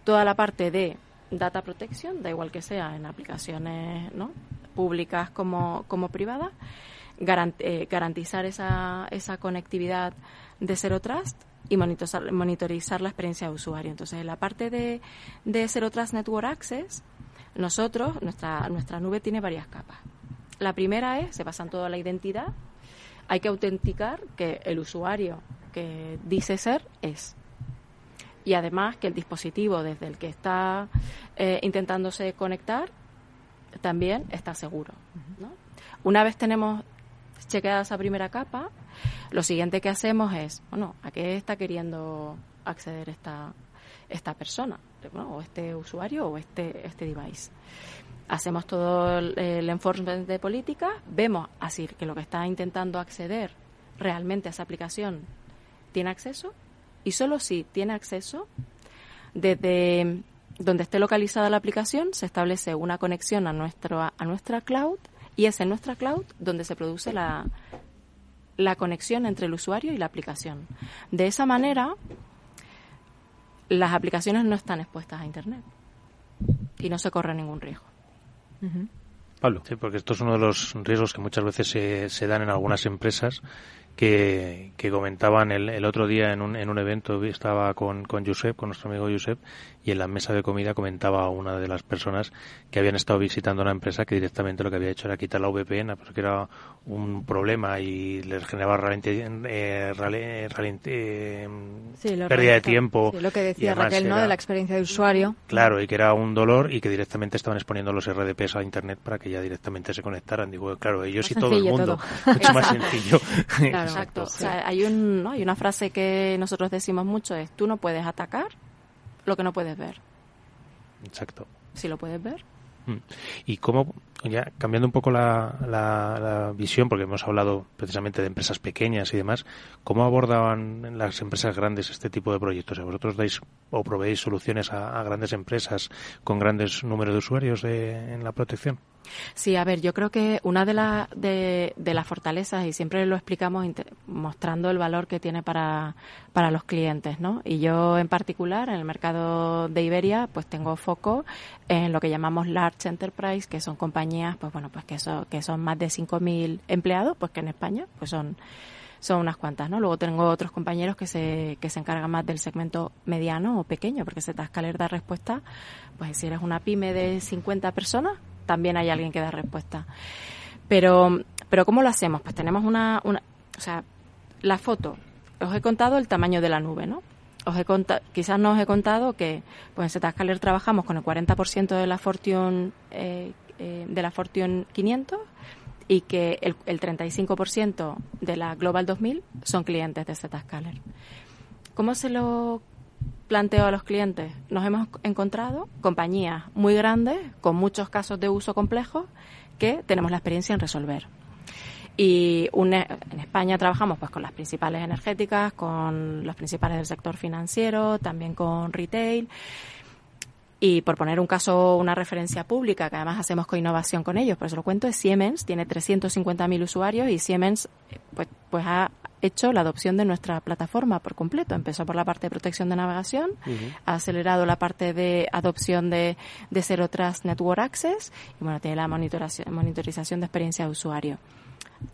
S7: Toda la parte de data protection, da igual que sea en aplicaciones, ¿no? Públicas como, como privadas, eh, garantizar esa, esa conectividad de Zero Trust y monitorizar, monitorizar la experiencia de usuario. Entonces, en la parte de, de Zero Trust Network Access, nosotros, nuestra, nuestra nube tiene varias capas. La primera es, se basan toda la identidad, hay que autenticar que el usuario que dice ser es. Y además que el dispositivo desde el que está eh, intentándose conectar también está seguro. ¿no? Una vez tenemos chequeada esa primera capa, lo siguiente que hacemos es, bueno, ¿a qué está queriendo acceder esta, esta persona? ¿no? O este usuario o este, este device. Hacemos todo el, el enforcement de política, vemos así que lo que está intentando acceder realmente a esa aplicación tiene acceso y solo si tiene acceso, desde donde esté localizada la aplicación se establece una conexión a, nuestro, a nuestra cloud y es en nuestra cloud donde se produce la, la conexión entre el usuario y la aplicación. De esa manera, las aplicaciones no están expuestas a Internet y no se corre ningún riesgo.
S2: Pablo.
S4: Sí, porque esto es uno de los riesgos que muchas veces se, se dan en algunas empresas que, que comentaban el, el otro día en un, en un evento, estaba con, con Josep, con nuestro amigo Josep, y en la mesa de comida comentaba una de las personas que habían estado visitando una empresa que directamente lo que había hecho era quitar la VPN porque era un problema y les generaba ralenti- eh, eh,
S3: Sí, lo
S4: pérdida de tiempo.
S3: Sí, lo que decía Raquel, ¿no? De la experiencia de usuario.
S4: Claro, y que era un dolor y que directamente estaban exponiendo los RDPs a Internet para que ya directamente se conectaran. Digo, claro, ellos
S3: Más
S4: y todo el mundo.
S3: todo.
S4: Mucho más sencillo.
S3: Claro.
S7: Exacto. O sea, hay, un, ¿no? hay una frase que nosotros decimos mucho, es tú no puedes atacar lo que no puedes ver.
S4: Exacto.
S7: Si lo puedes ver,
S4: Mm. Y cómo, ya cambiando un poco la, la- la visión, porque hemos hablado precisamente de empresas pequeñas y demás, ¿cómo abordaban las empresas grandes este tipo de proyectos? O sea, ¿Vosotros dais o proveéis soluciones a, a grandes empresas con grandes números de usuarios de- en la protección?
S7: Sí, a ver, yo creo que una de, la- de, las fortalezas, y siempre lo explicamos mostrando el valor que tiene para, los clientes, ¿no? Y yo en particular, en el mercado de Iberia, pues tengo foco en lo que llamamos large enterprise, que son compañías, pues bueno, pues que son, que son más de 5.000 empleados, pues que en España, pues son son unas cuantas, ¿no? Luego tengo otros compañeros que se, que se encargan más del segmento mediano o pequeño, porque Zscaler da respuesta, pues si eres una pyme de 50 personas, también hay alguien que da respuesta. Pero, pero ¿cómo lo hacemos? Pues tenemos una, o sea, la foto. Os he contado el tamaño de la nube, ¿no? Os he quizás no os he contado que pues en Zscaler trabajamos con el 40% de la Fortune eh, eh, de la Fortune 500 y que el, el 35% de la Global 2000 son clientes de Zscaler. ¿Cómo se lo planteo a los clientes? Nos hemos encontrado compañías muy grandes, con muchos casos de uso complejos, que tenemos la experiencia en resolver. Y une- en España trabajamos pues con las principales energéticas, con los principales del sector financiero, también con retail. Y por poner un caso, una referencia pública, que además hacemos co-innovación con ellos, por eso lo cuento, es Siemens, tiene 350.000 usuarios y Siemens eh, pues, pues ha hecho la adopción de nuestra plataforma por completo. Empezó por la parte de protección de navegación, ha acelerado la parte de adopción de, de Zero Trust Network Access y bueno, tiene la monitorización, monitorización de experiencia de usuario.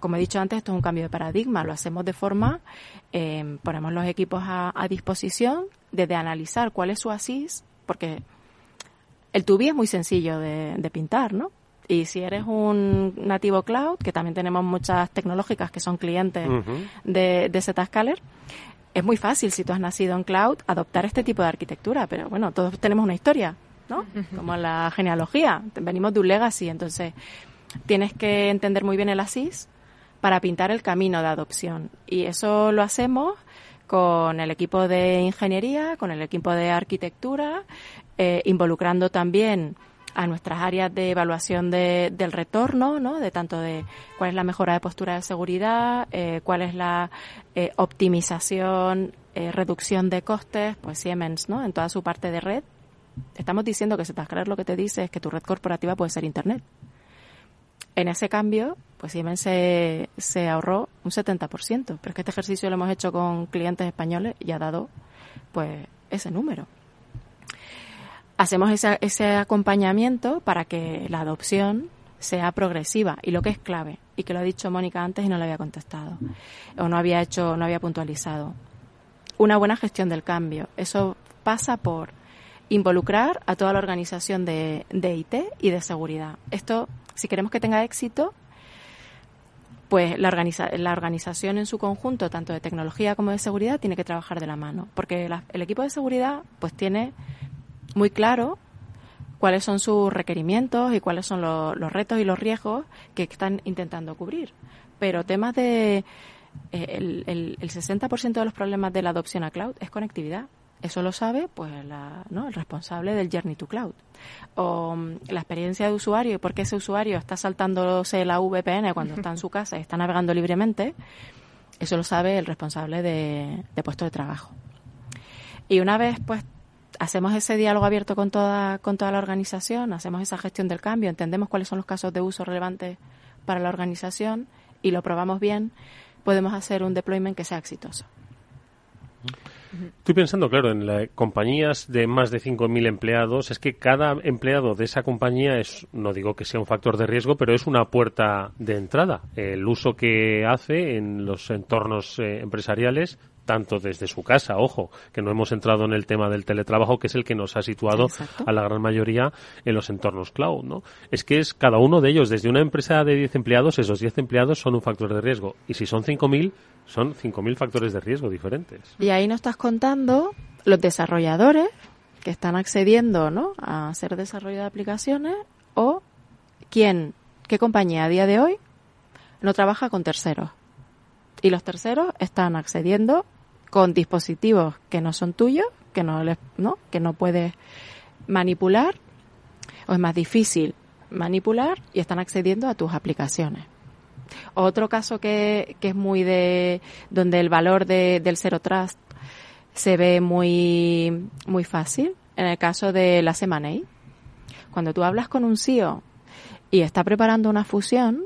S7: Como he dicho antes, esto es un cambio de paradigma. Lo hacemos de forma, eh, ponemos los equipos a, a disposición desde analizar cuál es su ASIS, porque el tubi es muy sencillo de, de pintar, ¿no? Y si eres un nativo cloud, que también tenemos muchas tecnológicas que son clientes de, de Zscaler, es muy fácil si tú has nacido en cloud adoptar este tipo de arquitectura, pero bueno, todos tenemos una historia, ¿no? Como la genealogía, venimos de un legacy, entonces tienes que entender muy bien el ASIS para pintar el camino de adopción. Y eso lo hacemos con el equipo de ingeniería, con el equipo de arquitectura, eh, involucrando también a nuestras áreas de evaluación de- del retorno, ¿no? De tanto de cuál es la mejora de postura de seguridad, eh, cuál es la eh, optimización, eh, reducción de costes, pues Siemens, ¿no? En toda su parte de red. Estamos diciendo que Zscaler lo que te dice es que tu red corporativa puede ser Internet. En ese cambio, pues Siemens se, se ahorró un 70%, pero es que este ejercicio lo hemos hecho con clientes españoles y ha dado pues ese número. Hacemos ese, ese acompañamiento para que la adopción sea progresiva y lo que es clave, y que lo ha dicho Mónica antes y no le había contestado, o no había hecho, no había puntualizado. Una buena gestión del cambio. Eso pasa por involucrar a toda la organización de, de IT y de seguridad. Esto, si queremos que tenga éxito, pues la, organiza la organización en su conjunto, tanto de tecnología como de seguridad, tiene que trabajar de la mano. Porque la- el equipo de seguridad pues tiene muy claro cuáles son sus requerimientos y cuáles son lo- los retos y los riesgos que están intentando cubrir. Pero temas de... eh, el, el, el 60% de los problemas de la adopción a cloud es conectividad. Eso lo sabe pues la- ¿no? el responsable del Journey to Cloud. O mm, la experiencia de usuario y por qué ese usuario está saltándose la VPN cuando está en su casa y está navegando libremente, eso lo sabe el responsable de, de puesto de trabajo. Y una vez pues hacemos ese diálogo abierto con toda, con toda la organización, hacemos esa gestión del cambio, entendemos cuáles son los casos de uso relevantes para la organización y lo probamos bien, podemos hacer un deployment que sea exitoso.
S2: Estoy pensando, claro, en la- compañías de más de 5.000 empleados. Es que cada empleado de esa compañía es, no digo que sea un factor de riesgo, pero es una puerta de entrada. El uso que hace en los entornos eh, empresariales, tanto desde su casa, ojo, que no hemos entrado en el tema del teletrabajo, que es el que nos ha situado
S7: Exacto.
S2: a la gran mayoría en los entornos cloud, ¿no? Es que es cada uno de ellos, desde una empresa de 10 empleados, esos 10 empleados son un factor de riesgo. Y si son 5.000, son 5.000 factores de riesgo diferentes.
S7: Y ahí nos estás contando los desarrolladores que están accediendo ¿no? a hacer desarrollo de aplicaciones o quién, qué compañía a día de hoy no trabaja con terceros. Y los terceros están accediendo con dispositivos que no son tuyos, que no, les, ¿no? que no puedes manipular o es más difícil manipular y están accediendo a tus aplicaciones. Otro caso que, que es muy de donde el valor de, del Zero Trust se ve muy muy fácil en el caso de la Semanei. Cuando tú hablas con un CEO y está preparando una fusión,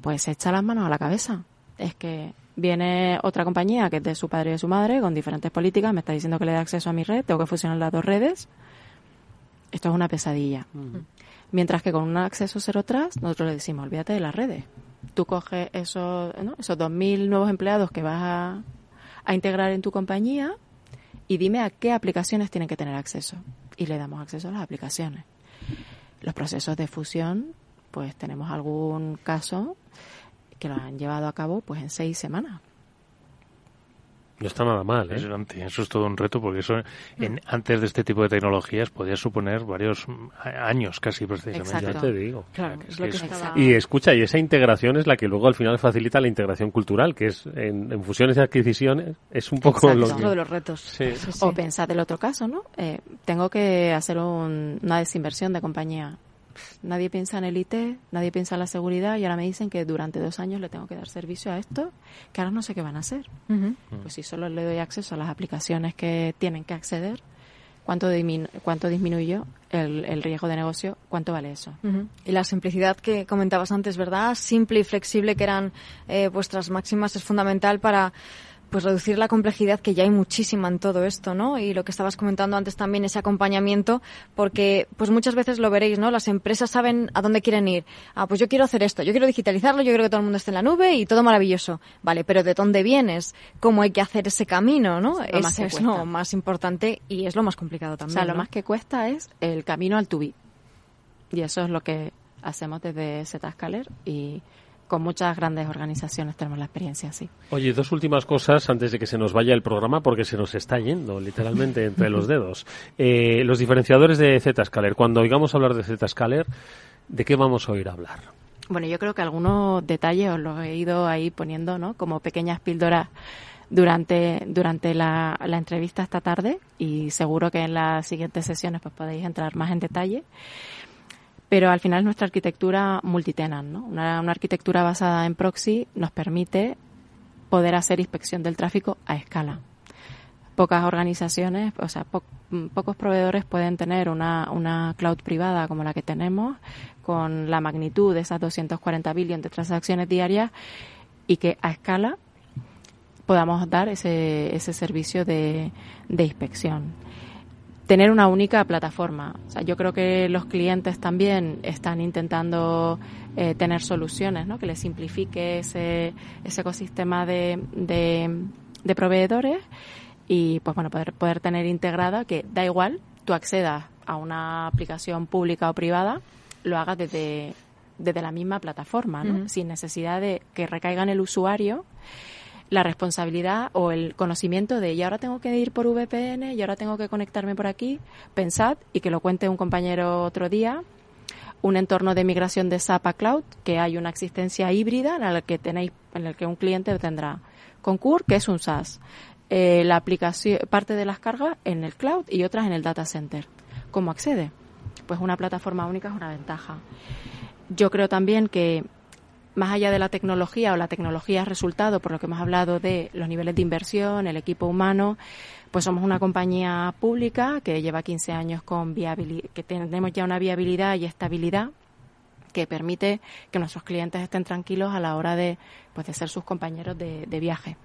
S7: pues se echa las manos a la cabeza. Es que viene otra compañía que es de su padre y de su madre con diferentes políticas, me está diciendo que le dé acceso a mi red, tengo que fusionar las dos redes. Esto es una pesadilla. Mientras que con un acceso cero trust, nosotros le decimos, olvídate de las redes. Tú coges esos, ¿no? esos 2.000 nuevos empleados que vas a, a integrar en tu compañía y dime a qué aplicaciones tienen que tener acceso. Y le damos acceso a las aplicaciones. Los procesos de fusión, pues tenemos algún caso que lo han llevado a cabo pues en seis semanas.
S2: No está nada mal, ¿eh?
S4: Impresionante. Eso es todo un reto porque eso en, antes de este tipo de tecnologías podía suponer varios mm, años casi precisamente.
S7: Exacto.
S2: Ya te digo.
S3: Claro,
S4: que
S3: es lo que
S4: es-
S3: estaba...
S2: Y escucha, y esa integración es la que luego al final facilita la integración cultural, que es en, en fusiones y adquisiciones, es un poco
S7: Exacto.
S2: lo
S3: Es
S2: que...
S3: otro de los retos.
S2: Sí.
S3: Sí, sí.
S7: O pensad el otro caso, ¿no? Eh, tengo que hacer un- una desinversión de compañía. Nadie piensa en el IT, nadie piensa en la seguridad y ahora me dicen que durante dos años le tengo que dar servicio a esto, que ahora no sé qué van a hacer.
S3: Ujú.
S7: Pues si solo le doy acceso a las aplicaciones que tienen que acceder, ¿cuánto, diminu- cuánto disminuyó el, el riesgo de negocio? ¿Cuánto vale eso?
S3: Y la simplicidad que comentabas antes, ¿verdad? Simple y flexible, que eran eh, vuestras máximas, es fundamental para pues reducir la complejidad que ya hay muchísima en todo esto, ¿no? Y lo que estabas comentando antes también, ese acompañamiento, porque pues muchas veces lo veréis, ¿no? Las empresas saben a dónde quieren ir. Ah, pues yo quiero hacer esto, yo quiero digitalizarlo, yo quiero que todo el mundo esté en la nube y todo maravilloso. Vale, pero ¿de dónde vienes? ¿Cómo hay que hacer ese camino, no?
S7: Lo más
S3: es
S7: cuesta.
S3: lo más importante y es lo más complicado
S7: O
S3: también.
S7: sea, lo
S3: ¿no?
S7: más que cuesta es el camino al tubi. Y eso es lo que hacemos desde Zscaler y con muchas grandes organizaciones tenemos la experiencia así.
S2: Oye, dos últimas cosas antes de que se nos vaya el programa, porque se nos está yendo literalmente entre los dedos. Eh, los diferenciadores de Zscaler. Cuando oigamos hablar de Zscaler, ¿de qué vamos a oír hablar?
S7: Bueno, yo creo que algunos detalles os los he ido ahí poniendo, ¿no? Como pequeñas píldoras durante, durante la, la entrevista esta tarde y seguro que en las siguientes sesiones pues podéis entrar más en detalle. Pero al final nuestra arquitectura multitenant, ¿no? Una, arquitectura basada en proxy nos permite poder hacer inspección del tráfico a escala. Pocas organizaciones, o sea, po- pocos proveedores pueden tener una, una cloud privada como la que tenemos, con la magnitud de esas 240 billones de transacciones diarias y que a escala podamos dar ese, ese servicio de, de inspección. Tener una única plataforma. O sea, yo creo que los clientes también están intentando eh, tener soluciones ¿no? que les simplifique ese, ese ecosistema de, de, de proveedores y pues bueno poder poder tener integrada que da igual tú accedas a una aplicación pública o privada, lo hagas desde, desde la misma plataforma, ¿no? Sin necesidad de que recaiga en el usuario la responsabilidad o el conocimiento de y ahora tengo que ir por VPN y ahora tengo que conectarme por aquí. Pensad y que lo cuente un compañero otro día un entorno de migración de SAP a cloud, que hay una existencia híbrida en el que tenéis, en el que un cliente tendrá Concur, que es un SaaS, eh, la aplicación, parte de las cargas en el cloud y otras en el data center. ¿Cómo accede? Pues una plataforma única es una ventaja. Yo creo también que más allá de la tecnología o la tecnología es resultado, por lo que hemos hablado de los niveles de inversión, el equipo humano, pues somos una compañía pública que lleva 15 años con viabilidad, que tenemos ya una viabilidad y estabilidad que permite que nuestros clientes estén tranquilos a la hora de, pues, de ser sus compañeros de, de viaje.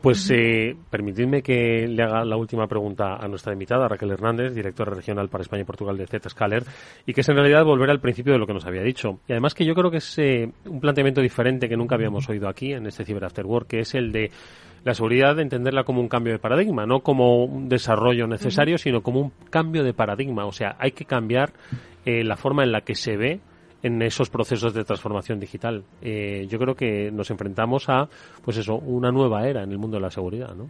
S2: Pues eh, permitidme que le haga la última pregunta a nuestra invitada, Raquel Hernández, directora regional para España y Portugal de Zscaler, y que es en realidad volver al principio de lo que nos había dicho. Y además que yo creo que es eh, un planteamiento diferente que nunca habíamos oído aquí en este Cyber After Work, que es el de la seguridad de entenderla como un cambio de paradigma, no como un desarrollo necesario, sino como un cambio de paradigma. O sea, hay que cambiar eh, la forma en la que se ve en esos procesos de transformación digital. Eh, yo creo que nos enfrentamos a, pues eso, una nueva era en el mundo de la seguridad, ¿no?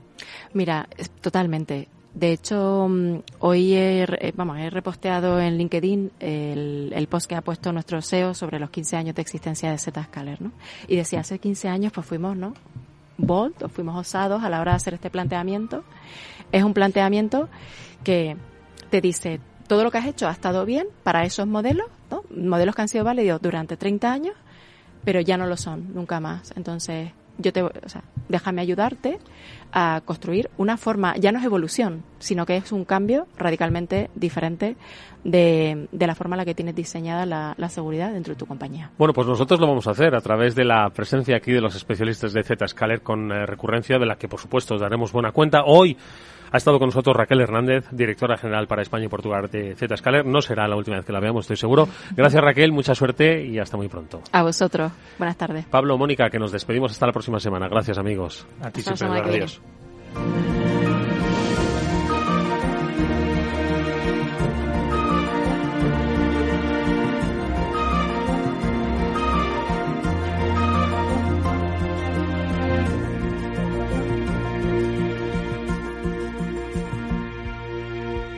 S7: Mira, totalmente. De hecho, mm, hoy he, eh, vamos, he reposteado en LinkedIn el, post que ha puesto nuestro SEO sobre los 15 años de existencia de Zscaler, ¿no? Y decía, hace 15 años pues fuimos, ¿no? Bold, fuimos osados a la hora de hacer este planteamiento. Es un planteamiento que te dice, todo lo que has hecho ha estado bien para esos modelos, Modelos que han sido válidos durante 30 años, pero ya no lo son, nunca más. Entonces, yo te, o sea, déjame ayudarte a construir una forma, ya no es evolución, sino que es un cambio radicalmente diferente de, de la forma en la que tienes diseñada la, seguridad dentro de tu compañía.
S2: Bueno, pues nosotros lo vamos a hacer a través de la presencia aquí de los especialistas de Zscaler con eh, recurrencia, de la que por supuesto os daremos buena cuenta. Hoy ha estado con nosotros Raquel Hernández, directora general para España y Portugal de Zscaler. No será la última vez que la veamos, estoy seguro. Gracias Raquel, mucha suerte y hasta muy pronto.
S7: A vosotros. Buenas tardes.
S2: Pablo, Mónica, que nos despedimos hasta la próxima semana. Gracias amigos.
S4: A ti siempre.
S2: Adiós.